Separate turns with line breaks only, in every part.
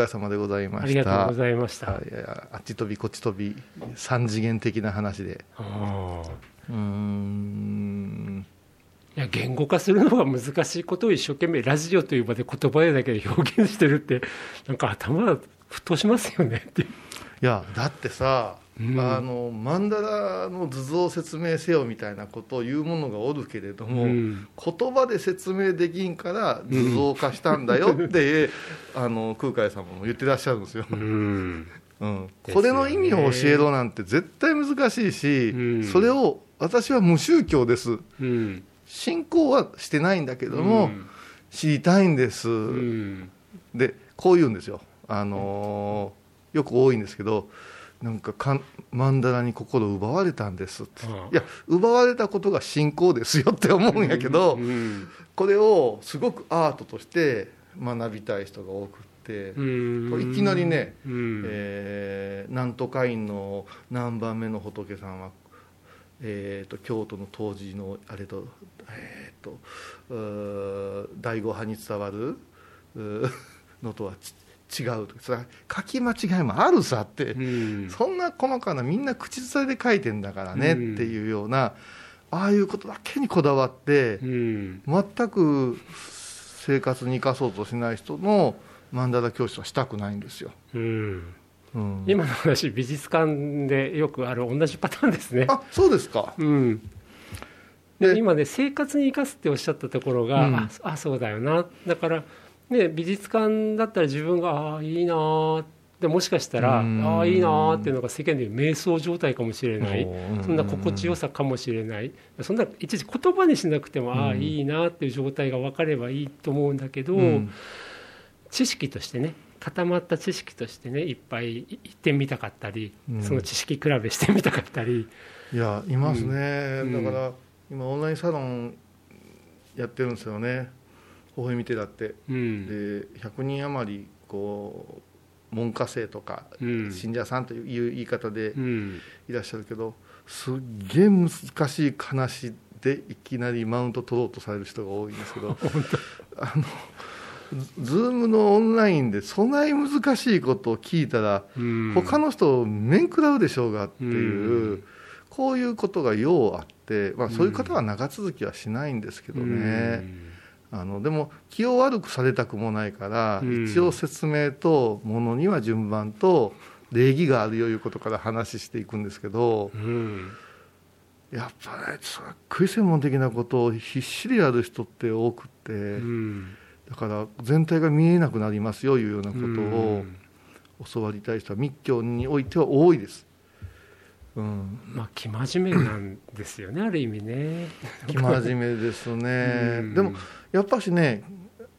れ様でございました。
ありがとうございました。
はいいやあっち飛びこっち飛び三次元的な話で。
あ
うーん。
いや言語化するのが難しいことを一生懸命ラジオという場で言葉だけで表現してるってなんか頭沸騰しますよねってい
やだってさ、
うん
あの曼荼羅の図像を説明せよみたいなことを言う者がおるけれども、
うん。
言葉で説明できんから図像化したんだよって、あの空海様も言ってらっしゃるんですよ、
うん。
うん、これの意味を教えろなんて絶対難しいし、
うん。
それを私は無宗教です。
うん。
信仰はしてないんだけども、
うん。
知りたいんです、
うん。
でこう言うんですよ、あのーよく多いんですけどなんかかん曼荼羅に心奪われたんですって。
ああ
いや奪われたことが信仰ですよって思うんやけど、
うん
これをすごくアートとして学びたい人が多くって、
うん
いきなりね、
うん。
えーなんとか院の何番目の仏さんは、えー、と京都の当時のあれと,、えー、とうー第五派に伝わるのとはち違うとそれは書き間違いもあるさって、
うん。
そんな細かなみんな口伝えで書いてんだからね、
うん。
っていうようなああいうことだけにこだわって、
うん。
全く生活に生かそうとしない人の曼荼羅教室はしたくないんですよ。
うん。
うん。
今の話美術館でよくある同じパターンですね。
あそうですか。
うん。
で
で今ね生活に生かすっておっしゃったところが、
うん。
ああそうだよな。だから、ね、美術館だったら自分がああいいなーでもしかしたら
うん。
ああいいなーっていうのが世間でいう瞑想状態かもしれない。
うん
そんな心地よさかもしれない。そんないちいち言葉にしなくても、ああ
うん。
いいなっていう状態が分かればいいと思うんだけど、
うん。
知識としてね固まった知識としてねいっぱい言ってみたかったり、
うん。
その知識比べしてみたかったり。
いやいますね、
うん。
だから今オンラインサロンやってるんですよね微笑み手だって。
うん。
で100人余りこう門下生とか
うん。
信者さんという言い方で
うん。
いらっしゃるけどすっげえ難しい話でいきなりマウント取ろうとされる人が多いんですけど あのズームのオンラインでそない難しいことを聞いたら
うん。
他の人面食らうでしょうがっていう、
うん。
こういうことがようあって、まあ、そういう方は長続きはしないんですけどね、あのでも気を悪くされたくもないから、
うん。
一応説明とものには順番と礼儀があるよいうことから話していくんですけど
うん。
やっぱねそれ食い専門的なことを必死でやる人って多くって、
うん。
だから全体が見えなくなりますよいうようなこと
う
を
ん。
教わりたい人は密教においては多いです。うん。
まあ生真面目なんですよねある意味ね。
生真面目ですね。
うん。
でもやっぱしね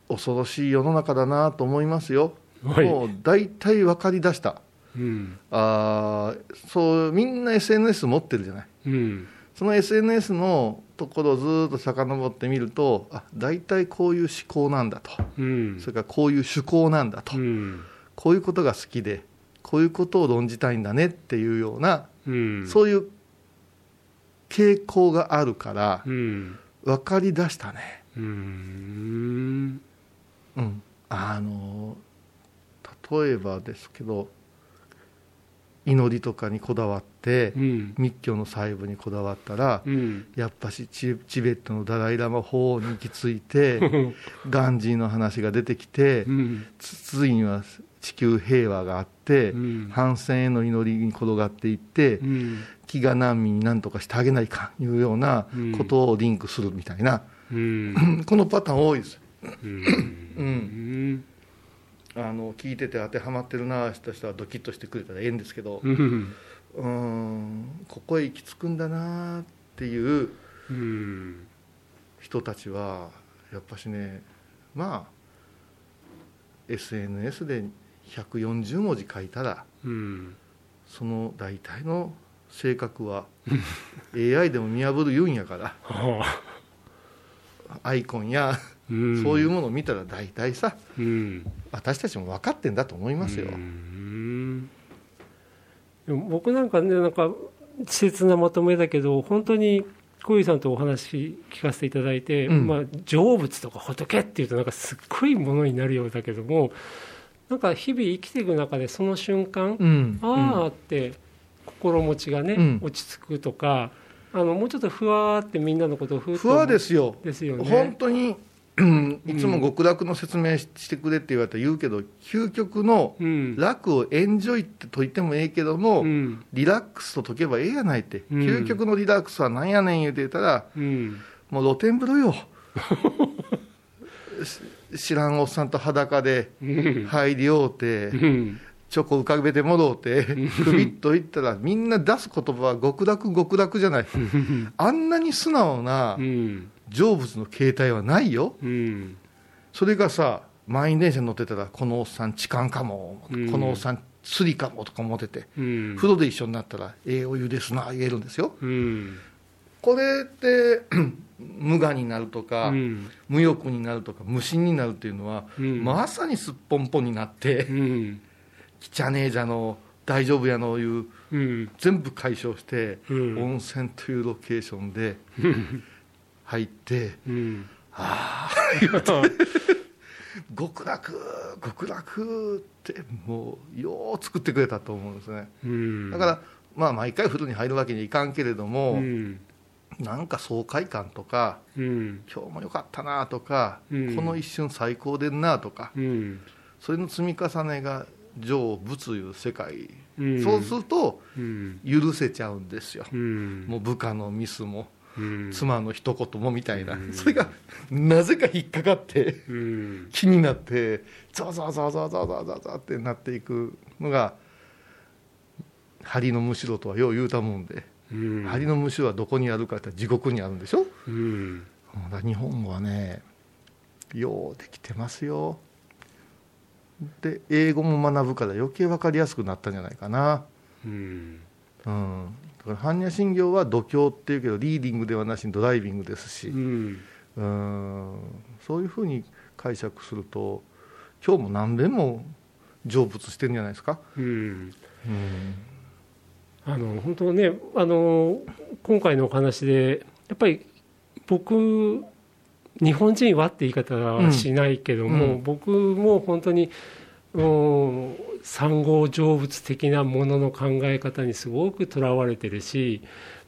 恐ろしい世の中だなと思いますよ、
はい。
もう大体分かりだした。
うん。
あーそうみんな SNS 持ってるじゃない。
うん。
その SNS のところをずーっと遡ってみるとあ大体こういう思考なんだと。
うん。
それからこういう趣向なんだと、
うん。
こういうことが好きでこういうことを論じたいんだねっていうような、
うん。
そういう傾向があるから
うん。
分かりだしたね。
うん。
うん、あの例えばですけど祈りとかにこだわって
うん。
密教の細部にこだわったら
うん。
やっぱしチチベットのダライ・ラマ法に行き着いて ガンジーの話が出てきて
うん。
つついには地球平和があって
うん。
反戦への祈りに転がっていって
うん。
飢餓難民に何とかしてあげないかいうようなことをリンクするみたいな。
うん。
このパターン多いです。
うん。
うんあの聞いてて当てはまってるなとしたらドキッとしてくれたらええんですけど
う
ん。ここへ行き着くんだなっていう
うん。
人たちはやっぱしねまあ SNS で140文字書いたら
うん。
その大体の性格は AI でも見破る言うんやから。
はあ。
アイコンや
うん
そういうものを見たら大体さ
うん。
私たちも分かってんだと思いますよ。
うん。でも僕なんかねなんか稚拙なまとめだけど本当に小遊さんとお話聞かせていただいて、
うん。
まあ、成仏とか仏っていうとなんかすっごいものになるようだけどもなんか日々生きていく中でその瞬間、
うん。
ああって心持ちがね、
うん。
落ち着くとかあのもうちょっとふわーってみんなのことをふーっと
不安ですよ
ですよ。ね
本当にうんいつも極楽の説明ししてくれって言われたら言うけど究極の
うん。
楽をエンジョイって解いてもええけども、
うん。
リラックスと解けばええやないって、
うん。
究極のリラックスは何やねん言うてたら
うん。
もう露天風呂よ。し知らんおっさんと裸で
うん。
入りおうて、
うん。
チョコ浮かべてもろうて、くびっといったら、みんな出す言葉は極楽、極楽じゃない、あんなに素直な
うん
成仏の形態はないよ、
うん。
それがさ、満員電車に乗ってたら、このおっさん、痴漢かも、
うん。
このおっさん、スリかもとか思ってて、
うん。
風呂で一緒になったら、ええお湯ですな、言えるんですよ。
うん。
これって 無我になるとか、
うん。
無欲になるとか、無心になるっていうのは、
うん。
まさにすっぽんぽんになって、
うん。
汚ねえじゃの、大丈夫やのいう、
うん。
全部解消して、
うん。
温泉というロケーションで 入って、
うん。
極楽、極楽って、もう、よう作ってくれたと思うんですね。
うん。
だから、まあ、毎回風呂に入るわけにはいかんけれども、
うん。
なんか爽快感とか、
うん。
今日も良かったなとか、
うん。
この一瞬最高でんなとか、
うん。
それの積み重ねが成仏いう世界、
うん。
そうすると
うん。
許せちゃうんですよ、
うん。
もう部下のミスも、
うん
妻の一言もみたいな、それがなぜか引っかかって、気になってざザざザざザざザざわざわってなっていくのが針のむしろとはよう言うたもんで、針のむしろはどこにあるかって地獄にあるんでしょ、
うん、
日本語はねようできてますよで英語も学ぶから余計分かりやすくなったんじゃないかな
うん、
うんだから般若心経は度胸っていうけどリーディングではなしにドライビングですし。
うん。
うん。そういうふうに解釈すると今日も何遍も成仏してるんじゃないですか、
うん。
うん。
あの本当ねあの今回のお話でやっぱり僕日本人はって言い方はしないけども、
うん。
僕も本当にうん産後成仏的なものの考え方にすごくとらわれてるし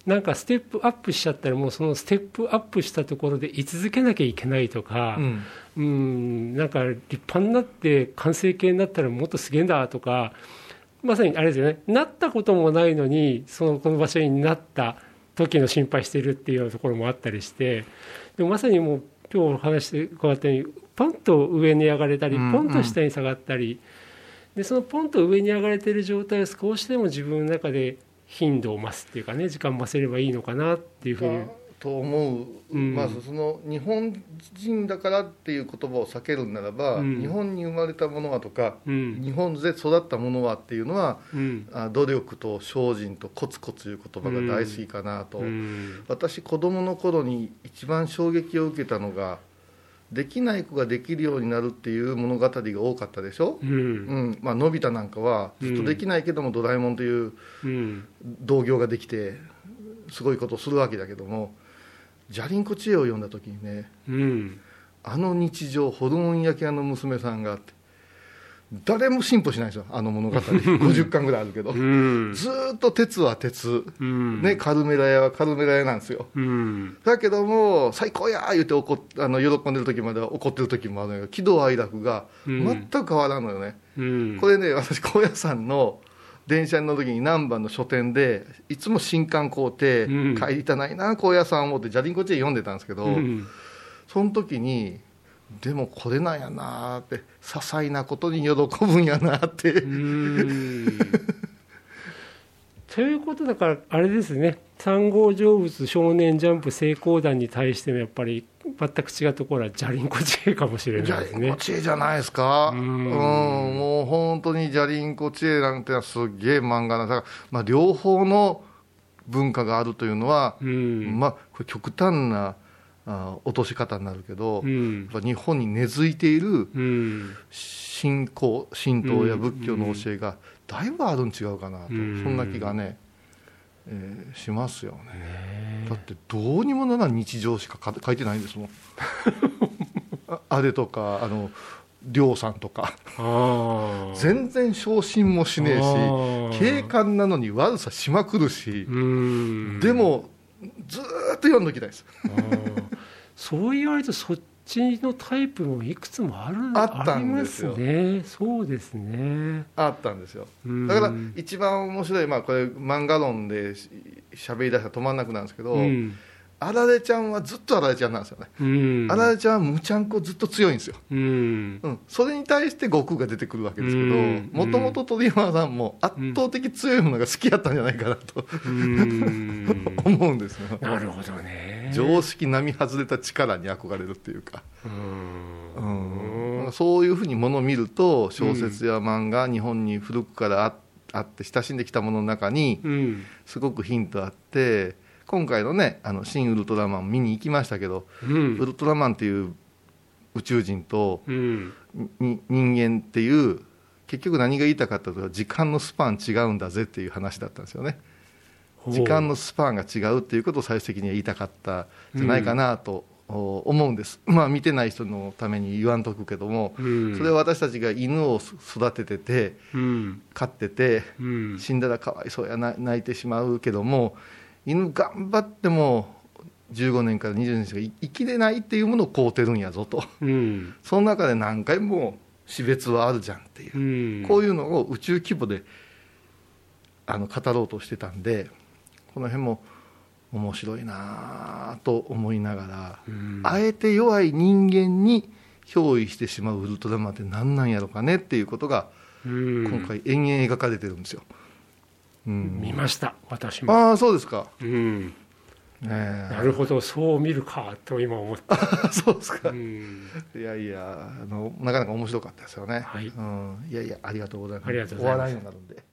なんかステップアップしちゃったらもうそのステップアップしたところで居続けなきゃいけないとか、
うん。
うん、なんか立派になって完成形になったらもっとすげえんだとかまさにあれですよね。なったこともないのにそのこの場所になった時の心配してるっていうようなところもあったりしてでもまさにもう今日お話して伺ったようにポンと上に上がれたり
うん
ポンと下に下がったり、でそのポンと上に上がれてる状態を少しでも自分の中で頻度を増すっていうかね時間を増せればいいのかなっていうふうに。
と思う、
うん。
まずその日本人だからっていう言葉を避けるならば、
うん。
日本に生まれたものはとか、
うん。
日本で育ったものはっていうのは
うん。
あ努力と精進とコツコツいう言葉が大好きかなと、
うん。
私子供の頃に一番衝撃を受けたのができない子ができるようになるっていう物語が多かったでしょ、
う
うん。んまあのび太なんかはずっとできないけども、ドラえもんという
うん。
同業ができてすごいことをするわけだけどもじゃりんこ知恵を読んだ時にね
うん。
あの日常ホルモン焼き屋の娘さんがあって誰も進歩しないんですよあの物語。50巻ぐらいあるけど、
うん。
ずーっと鉄は鉄、
うん。
ね、カルメラ屋はカルメラ屋なんですよ。
うん。
だけども最高やー言って怒っあの喜んでる時までは怒ってる時もあるのよ。喜怒哀楽が
うん。
全く変わらんのよね、
うん。
これね私高野山の電車に乗る時に難波の書店でいつも新刊買うて、
うん。
帰りたないな高野山をってじゃりんこ知恵読んでたんですけど、
うん。
その時にでもこれなんやなーって些細なことに喜ぶんやなーって、
うん。ということだからあれですね。三号成仏少年ジャンプ成功団に対してのやっぱり全く違うところはじゃりんこ知恵かもしれ
じゃ
ないですね。
りんこ。知恵じゃないですか、
う
うん。ん、もう本当にじゃりんこ知恵なんてのはすっげえ漫画なんだから、まあ、両方の文化があるというのは、
うん。
まあ、極端なあ落とし方になるけど、やっ
うん
ぱ日本に根付いている
うん。
信仰神道や仏教の教えがだいぶあるん違うかなと、
うん。
そんな気がね、えーしますよね。だってどうにもならん日常しかか書いてないんですもん。あ あれとかあの亮さんとか。全然昇進もしねえし警官なのに悪さしまくるし
うん。
でもずーっと読んどきたいです。
そう言われるとそっちのタイプもいくつもある
あったんですよ。
ね。そうですね。
あったんですよ。
うん。
だから一番面白い、まあ、これ漫画論でし喋り出したら止まんなくなるんですけど、
うん
あられちゃんはずっとあられちゃんなんですよね、
うん。
あられちゃんはむちゃんこずっと強いんですよ、
うん。
うん、それに対して悟空が出てくるわけですけ
うん。
どもともと鳥山さんも圧倒的強いものが好きやったんじゃないかなと、
うん。
思うんですよ。
なるほどね。
常識並外れた力に憧れるっていうか、
うん。
うん、そういうふうにものを見ると小説や漫画、日本に古くからああって親しんできたものの中に
うん。
すごくヒントあって今回のね「あの新ウルトラマン」見に行きましたけど、
うん。
ウルトラマンっていう宇宙人と
うん。
に人間っていう結局何が言いたかったと時間のスパン違うんだぜっていう話だったんですよね。時間のスパンが違うっていうことを最終的には言いたかったんじゃないかなとお思うんです、まあ見てない人のために言わんとくけども、
うん。
それは私たちが犬を育ててて
うん。
飼ってて
うん。
死んだらかわいそうやな泣いてしまうけども犬頑張っても15年から20年しか生きれないっていうものを買うてるんやぞと。
うん。
その中で何回も死別はあるじゃんっていう。
うん。
こういうのを宇宙規模であの語ろうとしてたんでこの辺も面白いなと思いながら、
うん。
あえて弱い人間に憑依してしまうウルトラマンって何なんやろかねっていうことが
うん。
今回延々描かれてるんですよ。うん。
見ました私も。
ああそうですか、
うん。なるほどそう見るかと今思った
そうですか、
うん。
いやいやあのなかなか面白かったですよね、
はい。
うん、いやいやありがとうございます。
ありがとうございます。
お笑いになるんで